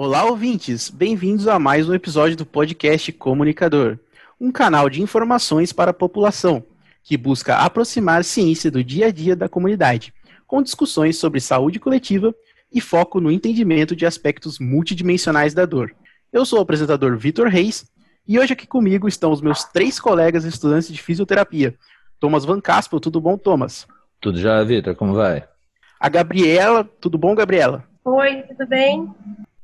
Olá, ouvintes! Bem-vindos a mais um episódio do podcast Comunicador, um canal de informações para a população que busca aproximar a ciência do dia a dia da comunidade, com discussões sobre saúde coletiva e foco no entendimento de aspectos multidimensionais da dor. Eu sou o apresentador Vitor Reis e hoje aqui comigo estão os meus três colegas estudantes de fisioterapia. Thomas Van Caspel, tudo bom, Thomas? Tudo já, Vitor, como vai? A Gabriela, tudo bom, Gabriela? Oi, tudo bem?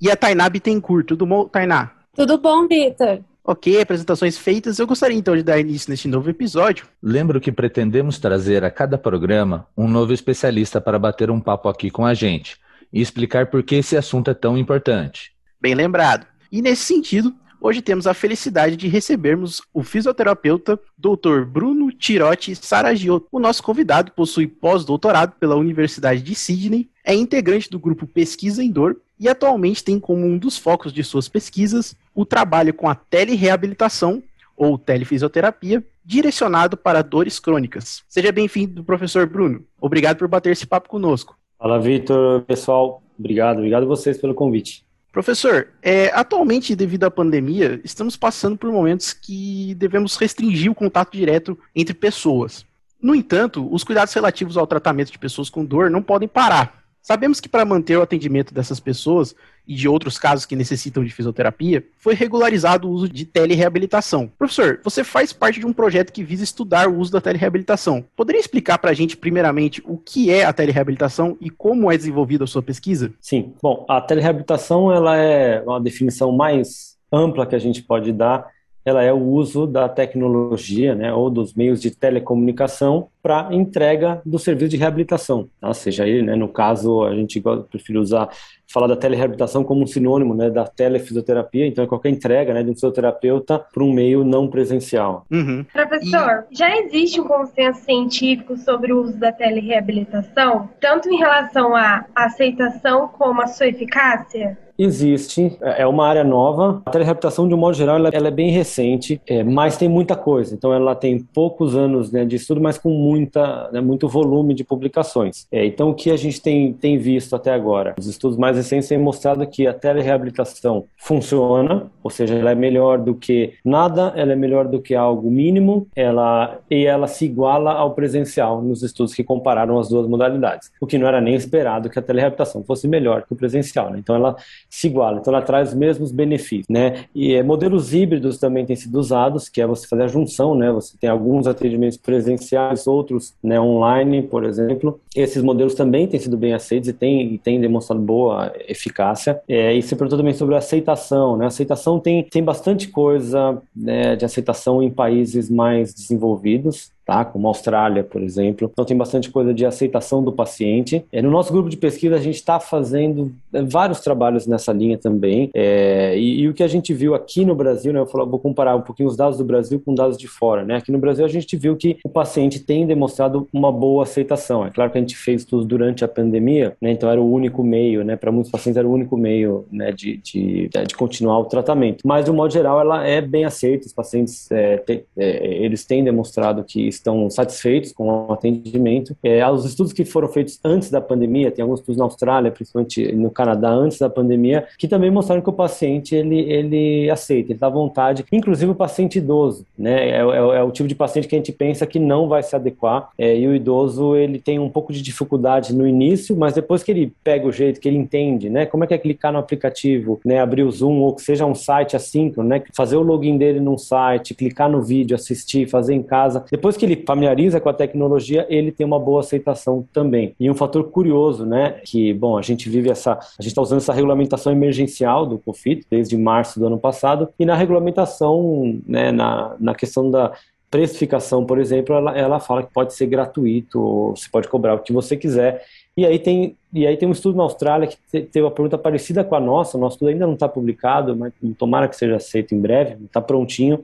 E a Tainá Bittencourt. Tudo bom, Tainá? Tudo bom, Vitor? Ok, apresentações feitas, eu gostaria então de dar início neste novo episódio. Lembro que pretendemos trazer a cada programa um novo especialista para bater um papo aqui com a gente e explicar por que esse assunto é tão importante. Bem lembrado. E nesse sentido, hoje temos a felicidade de recebermos o fisioterapeuta Dr. Bruno Tirotti Saragiotto. O nosso convidado possui pós-doutorado pela Universidade de Sydney, é integrante do grupo Pesquisa em Dor e atualmente tem como um dos focos de suas pesquisas o trabalho com a telereabilitação ou telefisioterapia direcionado para dores crônicas. Seja bem-vindo, professor Bruno. Obrigado por bater esse papo conosco. Fala, Vitor. Pessoal, obrigado. Obrigado a vocês pelo convite. Professor, é, atualmente, devido à pandemia, estamos passando por momentos que devemos restringir o contato direto entre pessoas. No entanto, os cuidados relativos ao tratamento de pessoas com dor não podem parar. Sabemos que para manter o atendimento dessas pessoas e de outros casos que necessitam de fisioterapia, foi regularizado o uso de telereabilitação. Professor, você faz parte de um projeto que visa estudar o uso da telereabilitação. Poderia explicar para a gente, primeiramente, o que é a telereabilitação e como é desenvolvida a sua pesquisa? Sim. Bom, a telereabilitação ela é uma definição mais ampla que a gente pode dar ela é o uso da tecnologia, né, ou dos meios de telecomunicação para entrega do serviço de reabilitação, tá? seja ele, né, no caso, a gente prefere usar, falar da telereabilitação como um sinônimo, né, da telefisioterapia, então é qualquer entrega, né, de um fisioterapeuta para um meio não presencial. Uhum. Professor, e... já existe um consenso científico sobre o uso da telereabilitação, tanto em relação à aceitação como à sua eficácia? Existe, é uma área nova. A telereabilitação, de um modo geral, ela, ela é bem recente, é, mas tem muita coisa. Então, ela tem poucos anos né, de estudo, mas com muita, né, muito volume de publicações. É, então, o que a gente tem, tem visto até agora? Os estudos mais recentes têm mostrado que a telereabilitação funciona, ou seja, ela é melhor do que nada, ela é melhor do que algo mínimo, ela, e ela se iguala ao presencial nos estudos que compararam as duas modalidades. O que não era nem esperado que a telereabilitação fosse melhor que o presencial. Né? Então, ela se iguala. Então ela traz os mesmos benefícios, né? E é, modelos híbridos também têm sido usados, que é você fazer a junção, né? Você tem alguns atendimentos presenciais, outros né, online, por exemplo. Esses modelos também têm sido bem aceitos e têm, e têm demonstrado boa eficácia. É, e você perguntou também sobre aceitação, né? Aceitação tem, tem bastante coisa né, de aceitação em países mais desenvolvidos tá? como a Austrália, por exemplo. Então tem bastante coisa de aceitação do paciente. É, no nosso grupo de pesquisa a gente está fazendo é, vários trabalhos nessa linha também. É, e, e, o que a gente viu aqui no Brasil, né, eu vou, vou comparar um pouquinho os dados do Brasil com dados de fora. Né? Aqui no Brasil a gente viu que o paciente tem demonstrado uma boa aceitação. É claro que a gente fez tudo durante a pandemia, né? então era o único meio, né? para muitos pacientes era o único meio né? de, de, de continuar o tratamento. Mas de um modo geral ela é bem aceita. Os pacientes é, te, é, eles têm demonstrado que estão satisfeitos com o atendimento. É, os estudos que foram feitos antes da pandemia, tem alguns estudos na Austrália, principalmente no Canadá, antes da pandemia, que também mostraram que o paciente ele, ele aceita, ele dá vontade, inclusive o paciente idoso, né? É, é, é, o tipo de paciente que a gente pensa que não vai se adequar. É, e o idoso ele tem um pouco de dificuldade no início, mas depois que ele pega o jeito, que ele entende, né? Como é que é clicar no aplicativo, né? Abrir o Zoom ou que seja um site assíncrono, né? Fazer o login dele num site, clicar no vídeo, assistir, fazer em casa. Depois que ele familiariza com a tecnologia, ele tem uma boa aceitação também. E um fator curioso, né, que, bom, a gente vive essa, a gente está usando essa regulamentação emergencial do COFIT desde março do ano passado, e na regulamentação, né, na, na questão da precificação, por exemplo, ela, ela fala que pode ser gratuito, você pode cobrar o que você quiser. E aí tem, e aí tem um estudo na Austrália que teve uma pergunta parecida com a nossa, o nosso estudo ainda não está publicado, mas tomara que seja aceito em breve, está prontinho.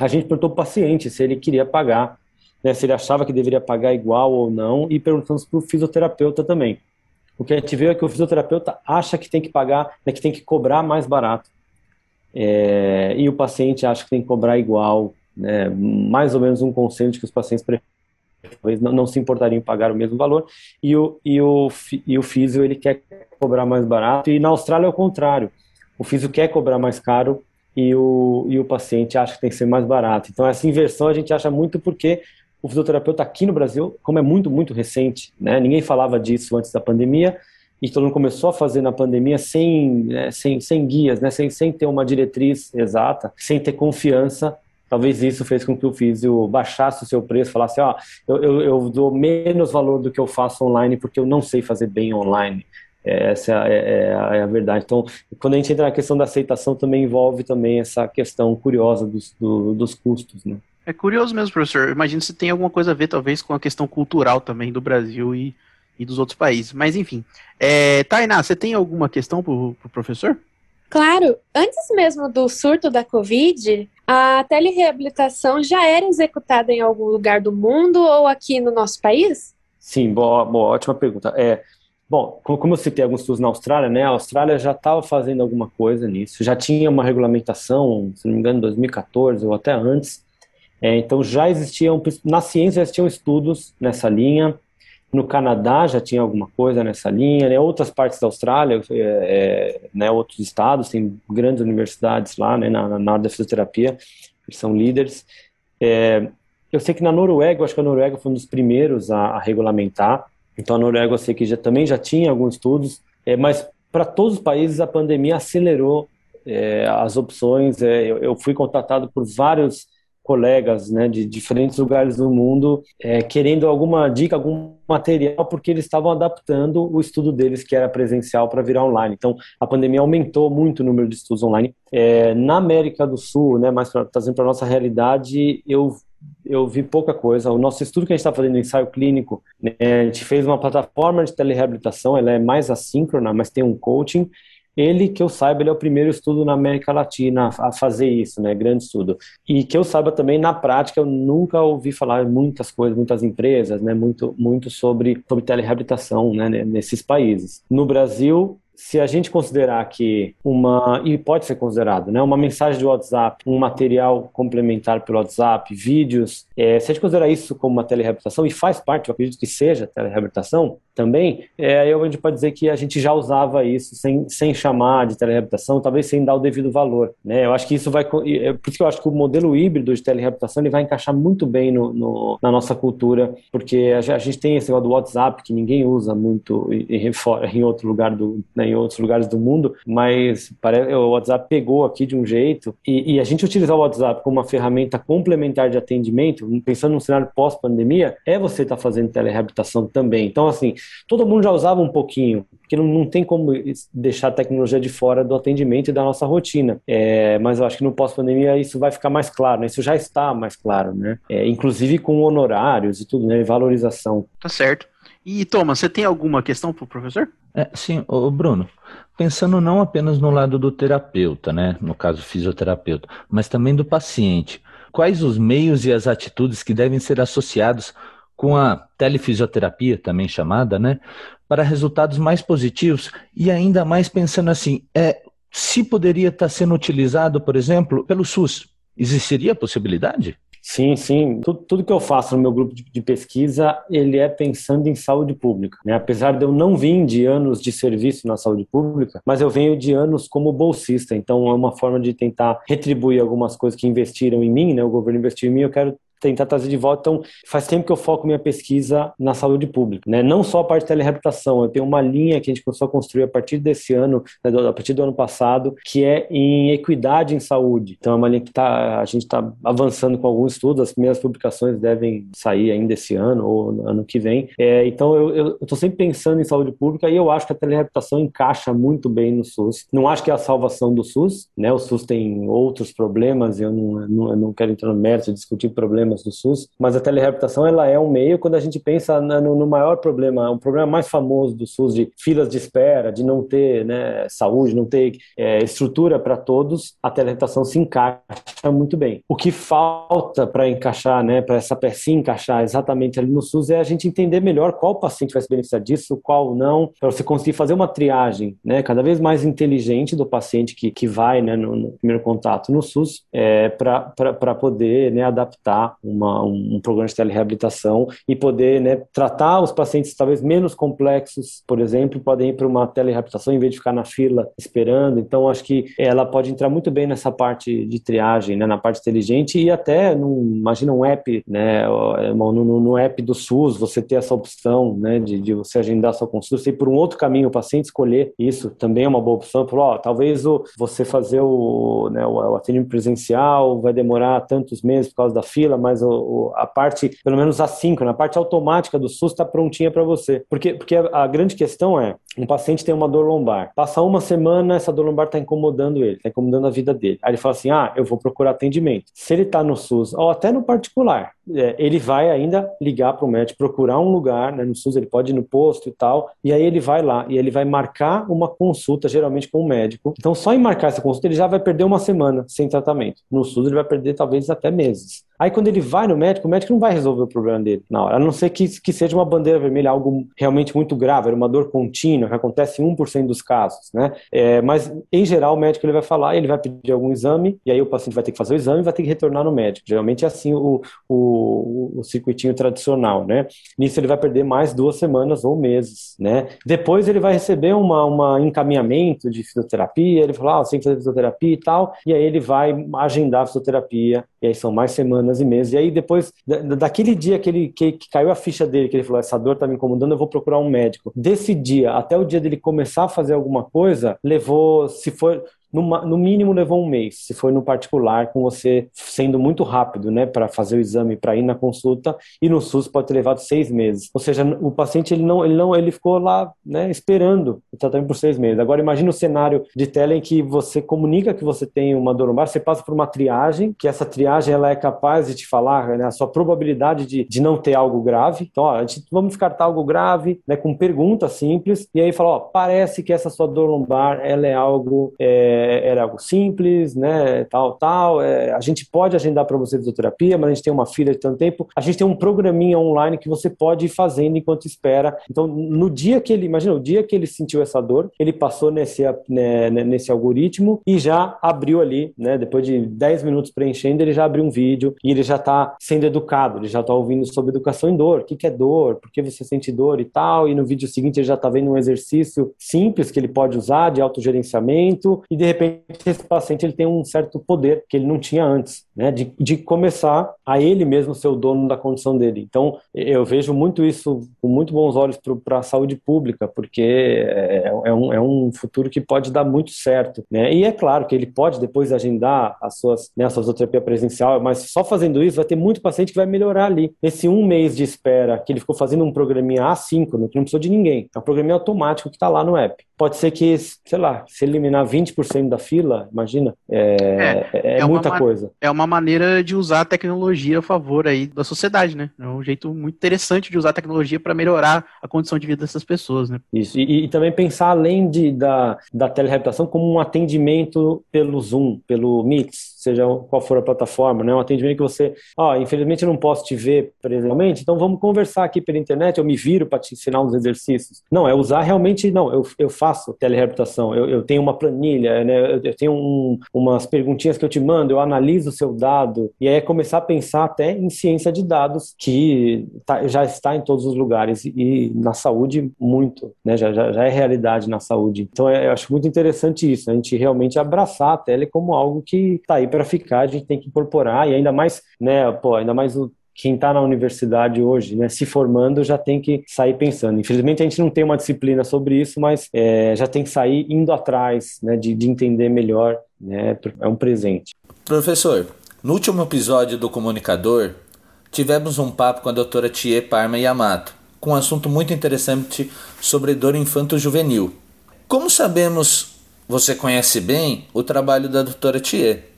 A gente perguntou para o paciente se ele queria pagar né, se ele achava que deveria pagar igual ou não, e perguntamos para o fisioterapeuta também. O que a gente viu é que o fisioterapeuta acha que tem que pagar, né, que tem que cobrar mais barato. É, e o paciente acha que tem que cobrar igual, né, mais ou menos um consenso que os pacientes talvez não, não, se importariam em pagar o mesmo valor, e o, e o, e o físio ele quer cobrar mais barato, e na Austrália é o contrário. O físico quer cobrar mais caro e o, e o paciente acha que tem que ser mais barato. Então, essa inversão a gente acha muito porque o fisioterapeuta aqui no Brasil, como é muito, muito recente, né, ninguém falava disso antes da pandemia, e todo mundo começou a fazer na pandemia sem, né, sem, sem guias, né, sem, sem ter uma diretriz exata, sem ter confiança. Talvez isso fez com que o físio baixasse o seu preço, falasse, ó, oh, eu, eu, eu dou menos valor do que eu faço online porque eu não sei fazer bem online. É, essa é, é, é, a verdade. Então, quando a gente entra na questão da aceitação, também envolve também essa questão curiosa dos, do, dos custos, né? É curioso mesmo, professor. Imagino se tem alguma coisa a ver, talvez, com a questão cultural também do Brasil e, e dos outros países. Mas, enfim. É, Tainá, você tem alguma questão para o pro professor? Claro. Antes mesmo do surto da Covid, a telereabilitação já era executada em algum lugar do mundo ou aqui no nosso país? Sim, boa, boa ótima pergunta. É, Bom, como eu citei alguns estudos na Austrália, né, a Austrália já estava fazendo alguma coisa nisso, já tinha uma regulamentação, se não me engano, em 2014 ou até antes, é, então já existiam, na ciência já existiam estudos nessa linha, no Canadá já tinha alguma coisa nessa linha, né, outras partes da Austrália, é, é, né, outros estados, tem grandes universidades lá, né, na, na área da fisioterapia, que são líderes. É, eu sei que na Noruega, eu acho que a Noruega foi um dos primeiros a, a regulamentar, então a Noruega eu sei que já, também já tinha alguns estudos, é, mas para todos os países a pandemia acelerou é, as opções. É, eu, eu, fui contatado por vários colegas né, de diferentes lugares do mundo é, querendo alguma dica, algum material, porque eles estavam adaptando o estudo deles, que era presencial, para virar online. Então, a pandemia aumentou muito o número de estudos online. É, na América do Sul, né, mas trazendo para a nossa realidade, eu eu vi pouca coisa. O nosso estudo que a gente está fazendo, ensaio clínico, né, a gente fez uma plataforma de telereabilitação, ela é mais assíncrona, mas tem um coaching. Ele, que eu saiba, ele é o primeiro estudo na América Latina a fazer isso, né? Grande estudo. E que eu saiba também, na prática, eu nunca ouvi falar muitas coisas, muitas empresas, né? Muito, muito sobre, sobre telereabilitação, né? Nesses países. No Brasil, se a gente considerar que uma, e pode ser considerado, né, uma mensagem de WhatsApp, um material complementar pelo WhatsApp, vídeos, é, se a gente considerar isso como uma telereabilitação, e faz parte, eu acredito que seja telereabilitação também, é, aí a gente pode dizer que a gente já usava isso sem, sem chamar de telereabilitação, talvez sem dar o devido valor. Né? Eu acho que isso vai. É por isso que eu acho que o modelo híbrido de telereabilitação ele vai encaixar muito bem no, no na nossa cultura, porque a, a, gente tem esse negócio do WhatsApp que ninguém usa muito em, em outro lugar do. Né, em outros lugares do mundo, mas parece, o WhatsApp pegou aqui de um jeito e, e a gente utilizar o WhatsApp como uma ferramenta complementar de atendimento, pensando num cenário pós-pandemia, é você estar tá fazendo telereabilitação também. Então, assim, todo mundo já usava um pouquinho, porque não, não tem como deixar a tecnologia de fora do atendimento e da nossa rotina. É, mas eu acho que no pós-pandemia isso vai ficar mais claro, né? Isso já está mais claro, né? É, inclusive com honorários e tudo, né? Valorização. Tá certo. E Thomas, você tem alguma questão para o professor? É, sim, o Bruno, pensando não apenas no lado do terapeuta, né, no caso fisioterapeuta, mas também do paciente, quais os meios e as atitudes que devem ser associados com a telefisioterapia, também chamada, né, para resultados mais positivos e ainda mais pensando assim, é, se poderia estar sendo utilizado, por exemplo, pelo SUS, existiria a possibilidade? Sim, sim. Tudo, tudo, que eu faço no meu grupo de, de, pesquisa, ele é pensando em saúde pública. Né? Apesar de eu não vir de anos de serviço na saúde pública, mas eu venho de anos como bolsista. Então, é uma forma de tentar retribuir algumas coisas que investiram em mim, né? O governo investiu em mim, eu quero tentar trazer de volta. Então, faz tempo que eu foco minha pesquisa na saúde pública, né? Não só a parte de telereabilitação, eu tenho uma linha que a gente começou a construir a partir desse ano, né, a partir do ano passado, que é em equidade em saúde. Então, é uma linha que tá, a gente está avançando com alguns estudos, as primeiras publicações devem sair ainda esse ano ou ano que vem. É, então, eu estou sempre pensando em saúde pública e eu acho que a telereabilitação encaixa muito bem no SUS. Não acho que é a salvação do SUS, né? O SUS tem outros problemas, eu não, não, eu não quero entrar no mérito de discutir problemas problemas do SUS, mas a telereabilitação ela é um meio quando a gente pensa no, no maior problema, o problema mais famoso do SUS de filas de espera, de não ter né, saúde, não ter é, estrutura para todos, a telereabilitação se encaixa muito bem. O que falta para encaixar, né, para essa pecinha encaixar exatamente ali no SUS é a gente entender melhor qual paciente vai se beneficiar disso, qual não, para você conseguir fazer uma triagem, né, cada vez mais inteligente do paciente que, que vai, né, no, no primeiro contato no SUS, é, para poder, né, adaptar uma, um programa de telereabilitação e poder né, tratar os pacientes talvez menos complexos, por exemplo, podem ir para uma telereabilitação em vez de ficar na fila esperando. Então, acho que ela pode entrar muito bem nessa parte de triagem, né, na parte inteligente e até, num, imagina um app, né, no, no, no, app do SUS, você ter essa opção né, de, de você agendar sua consulta, ir por um outro caminho, o paciente escolher isso também é uma boa opção. Falou, ó, talvez o, você fazer o, né, o atendimento presencial vai demorar tantos meses por causa da fila, mas o, o, a parte, pelo menos assíncrona, a parte automática do SUS está prontinha para você. Porque, porque a, a grande questão é, um paciente tem uma dor lombar, passa uma semana, essa dor lombar está incomodando ele, está incomodando a vida dele. Aí ele fala assim, ah, eu vou procurar atendimento. Se ele está no SUS, ou até no particular, é, ele vai ainda ligar para o médico, procurar um lugar, né, no SUS ele pode ir no posto e tal, e aí ele vai lá e ele vai marcar uma consulta, geralmente com o médico. Então, só em marcar essa consulta, ele já vai perder uma semana sem tratamento. No SUS, ele vai perder talvez até meses. Aí quando ele vai no médico, o médico não vai resolver o problema dele na hora, a não ser que, que seja uma bandeira vermelha, algo realmente muito grave, uma dor contínua, que acontece em 1% dos casos, né? É, mas, em geral, o médico ele vai falar, ele vai pedir algum exame, e aí o paciente vai ter que fazer o exame e vai ter que retornar no médico. Geralmente é assim o, o, o circuitinho tradicional, né? Nisso ele vai perder mais duas semanas ou meses, né? Depois ele vai receber uma, uma encaminhamento de fisioterapia, ele fala, ah, você tem que fazer fisioterapia e tal, e aí ele vai agendar a fisioterapia, e aí são mais semanas e meses. E aí, depois, daquele dia que, ele, que, que caiu a ficha dele, que ele falou: essa dor tá me incomodando, eu vou procurar um médico. Desse dia até o dia dele começar a fazer alguma coisa, levou, se for no, no, mínimo levou um mês, se foi no particular, com você sendo muito rápido, né, para fazer o exame, para ir na consulta, e no SUS pode ter levado seis meses. Ou seja, o paciente ele não, ele não, ele ficou lá, né, esperando o tratamento por seis meses. Agora imagine o cenário de tela em que você comunica que você tem uma dor lombar, você passa por uma triagem, que essa triagem ela é capaz de te falar né, a sua probabilidade de, de não ter algo grave. Então, ó, vamos descartar algo grave, né, com perguntas simples, e aí fala, ó, parece que essa sua dor lombar ela é algo é, é, era algo simples, né, tal, tal. É, a gente pode agendar para você fisioterapia, mas a gente tem uma fila de tanto tempo. A gente tem um programinha online que você pode ir fazendo enquanto espera. Então, no dia que ele, imagina, o dia que ele sentiu essa dor, ele passou nesse, né, né nesse algoritmo e já abriu ali, né, depois de 10 minutos preenchendo, ele já abriu um vídeo e ele já está sendo educado, ele já está ouvindo sobre educação em dor, o que, que é dor, por que você sente dor e tal. E no vídeo seguinte ele já está vendo um exercício simples que ele pode usar de autogerenciamento e de repente esse paciente ele tem um certo poder que ele não tinha antes, né, de, de começar a ele mesmo ser o dono da condição dele. Então, eu vejo muito isso com muito bons olhos para a saúde pública, porque é, é, um, é um futuro que pode dar muito certo, né, e é claro que ele pode depois agendar as suas, né, a sua fisioterapia presencial, mas só fazendo isso vai ter muito paciente que vai melhorar ali. Nesse um mês de espera que ele ficou fazendo um programinha assíncrono, que não precisou de ninguém, é um programinha automático que está lá no app. Pode ser que, sei lá, se eliminar 20% da fila, imagina, é, é, é, é muita coisa. É uma maneira de usar a tecnologia a favor aí da sociedade, né? É um jeito muito interessante de usar a tecnologia para melhorar a condição de vida dessas pessoas, né? Isso, e, e, também pensar além de, da, da telereabilitação como um atendimento pelo Zoom, pelo Mix, seja qual for a plataforma, né? Um atendimento que você, ó, oh, infelizmente eu não posso te ver presencialmente, então vamos conversar aqui pela internet, eu me viro para te ensinar uns exercícios. Não, é usar realmente, não, eu, eu faço telereabilitação, eu, eu tenho uma planilha, né? Eu, tenho um, umas perguntinhas que eu te mando, eu analiso o seu dado, e aí é começar a pensar até em ciência de dados, que tá, já está em todos os lugares, e na saúde muito, né? Já, já, já, é realidade na saúde. Então é, eu acho muito interessante isso, a gente realmente abraçar a tele como algo que está aí para ficar, a gente tem que incorporar, e ainda mais, né, pô, ainda mais o quem está na universidade hoje, né, se formando, já tem que sair pensando. Infelizmente, a gente não tem uma disciplina sobre isso, mas é, já tem que sair indo atrás né, de, de entender melhor. Né, é um presente. Professor, no último episódio do Comunicador, tivemos um papo com a doutora Tie Parma Yamato, com um assunto muito interessante sobre dor infanto-juvenil. Como sabemos, você conhece bem o trabalho da doutora Thier.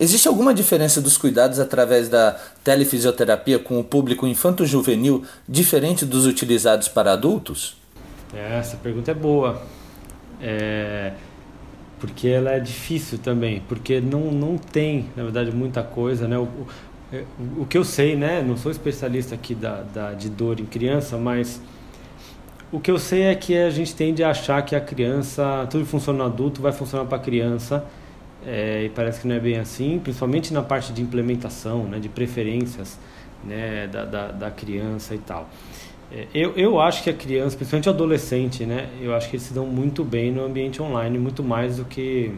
Existe alguma diferença dos cuidados através da telefisioterapia com o público infanto-juvenil diferente dos utilizados para adultos? É, essa pergunta é boa. É, porque ela é difícil também, porque não, não tem, na verdade, muita coisa, né? O, o, é, o que eu sei, né? Não sou especialista aqui da, da, de dor em criança, mas o que eu sei é que a gente tende a achar que a criança, tudo que funciona no adulto vai funcionar para a criança é, e parece que não é bem assim, principalmente na parte de implementação, né, de preferências né, da, da, da criança e tal. É, eu, eu acho que a criança, principalmente o adolescente, né, eu acho que eles se dão muito bem no ambiente online, muito mais do que,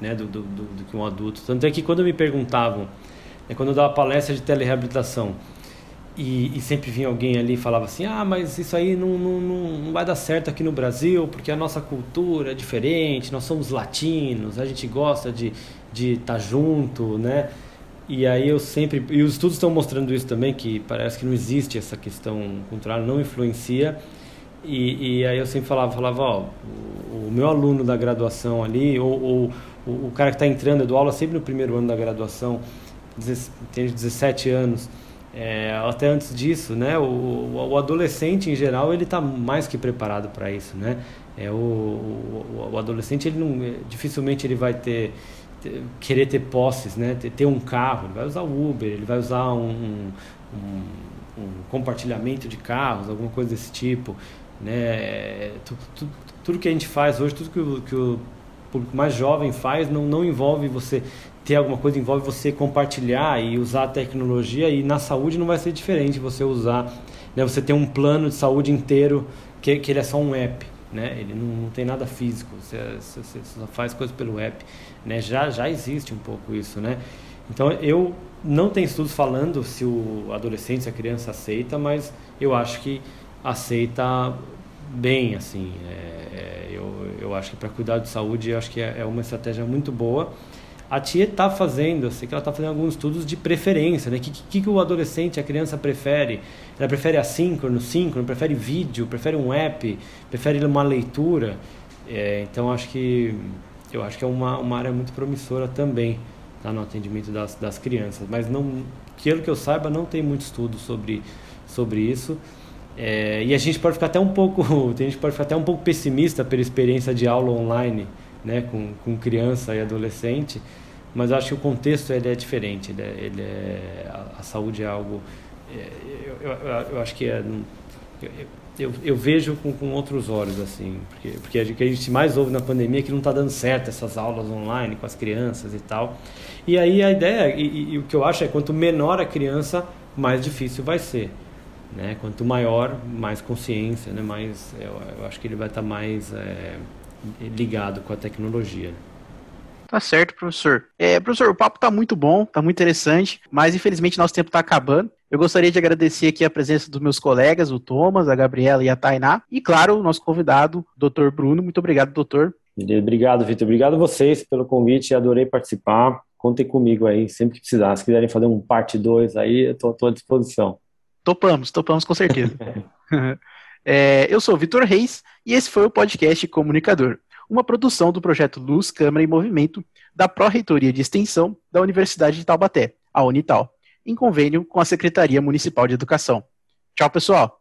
né, do, do, do, do que um adulto. Tanto é que quando me perguntavam, né, quando eu dava palestra de telereabilitação, e, e, sempre vinha alguém ali e falava assim: ah, mas isso aí não, não, não vai dar certo aqui no Brasil porque a nossa cultura é diferente, nós somos latinos, a gente gosta de estar de tá junto, né? E aí eu sempre. E os estudos estão mostrando isso também, que parece que não existe essa questão cultural, não influencia. E, e aí eu sempre falava, falava, ó, o, meu aluno da graduação ali, ou, ou o, cara que está entrando, eu dou aula sempre no primeiro ano da graduação, tem 17 anos é, até antes disso, né, o, o, adolescente em geral ele está mais que preparado para isso, né? É o, o, o, adolescente ele não, é, dificilmente ele vai ter, ter, querer ter posses, né? Ter, ter, um carro, ele vai usar o Uber, ele vai usar um, um, um compartilhamento de carros, alguma coisa desse tipo, né? Tudo, tudo, que a gente faz hoje, tudo que o, que o público mais jovem faz não, não envolve você ter alguma coisa envolve você compartilhar e usar a tecnologia e na saúde não vai ser diferente você usar, né, você ter um plano de saúde inteiro que, que ele é só um app, né, ele não, não tem nada físico, você, você, só faz coisas pelo app, né, já, já existe um pouco isso, né, então eu não tenho estudos falando se o adolescente, se a criança aceita, mas eu acho que aceita bem, assim, é, é, eu, eu acho que para cuidar de saúde, eu acho que é, é uma estratégia muito boa, a tia está fazendo, eu sei que ela está fazendo alguns estudos de preferência, né? O que, que, que, o adolescente, a criança prefere? Ela prefere assíncrono, síncrono, prefere vídeo, prefere um app, prefere uma leitura? É, então acho que eu acho que é uma, uma área muito promissora também tá, no atendimento das, das crianças. Mas não, pelo que eu saiba, não tem muito estudo sobre, sobre isso. É, e a gente pode ficar até um pouco, a gente pode ficar até um pouco pessimista pela experiência de aula online, né, com, com criança e adolescente mas acho que o contexto ele é diferente. Ele é, ele é a, a, saúde é algo. É, eu, eu, eu, acho que é. Eu, eu, vejo com, com outros olhos, assim, porque, porque o que a gente mais ouve na pandemia é que não está dando certo essas aulas online com as crianças e tal. E aí a ideia, e, e o que eu acho é quanto menor a criança, mais difícil vai ser. Né? Quanto maior, mais consciência, né? mais, eu, eu acho que ele vai estar tá mais é, ligado com a tecnologia. Tá certo, professor. É, professor, o papo tá muito bom, tá muito interessante, mas infelizmente nosso tempo tá acabando. Eu gostaria de agradecer aqui a presença dos meus colegas, o Thomas, a Gabriela e a Tainá, e claro, o nosso convidado, doutor Bruno. Muito obrigado, doutor. Obrigado, Vitor. Obrigado a vocês pelo convite, adorei participar. Contem comigo aí, sempre que precisar. Se quiserem fazer um parte 2 aí, eu tô, tô à disposição. Topamos, topamos com certeza. é, eu sou Vitor Reis e esse foi o podcast Comunicador uma produção do projeto Luz, Câmara e Movimento da Pró-Reitoria de Extensão da Universidade de Taubaté, a Unital, em convênio com a Secretaria Municipal de Educação. Tchau, pessoal!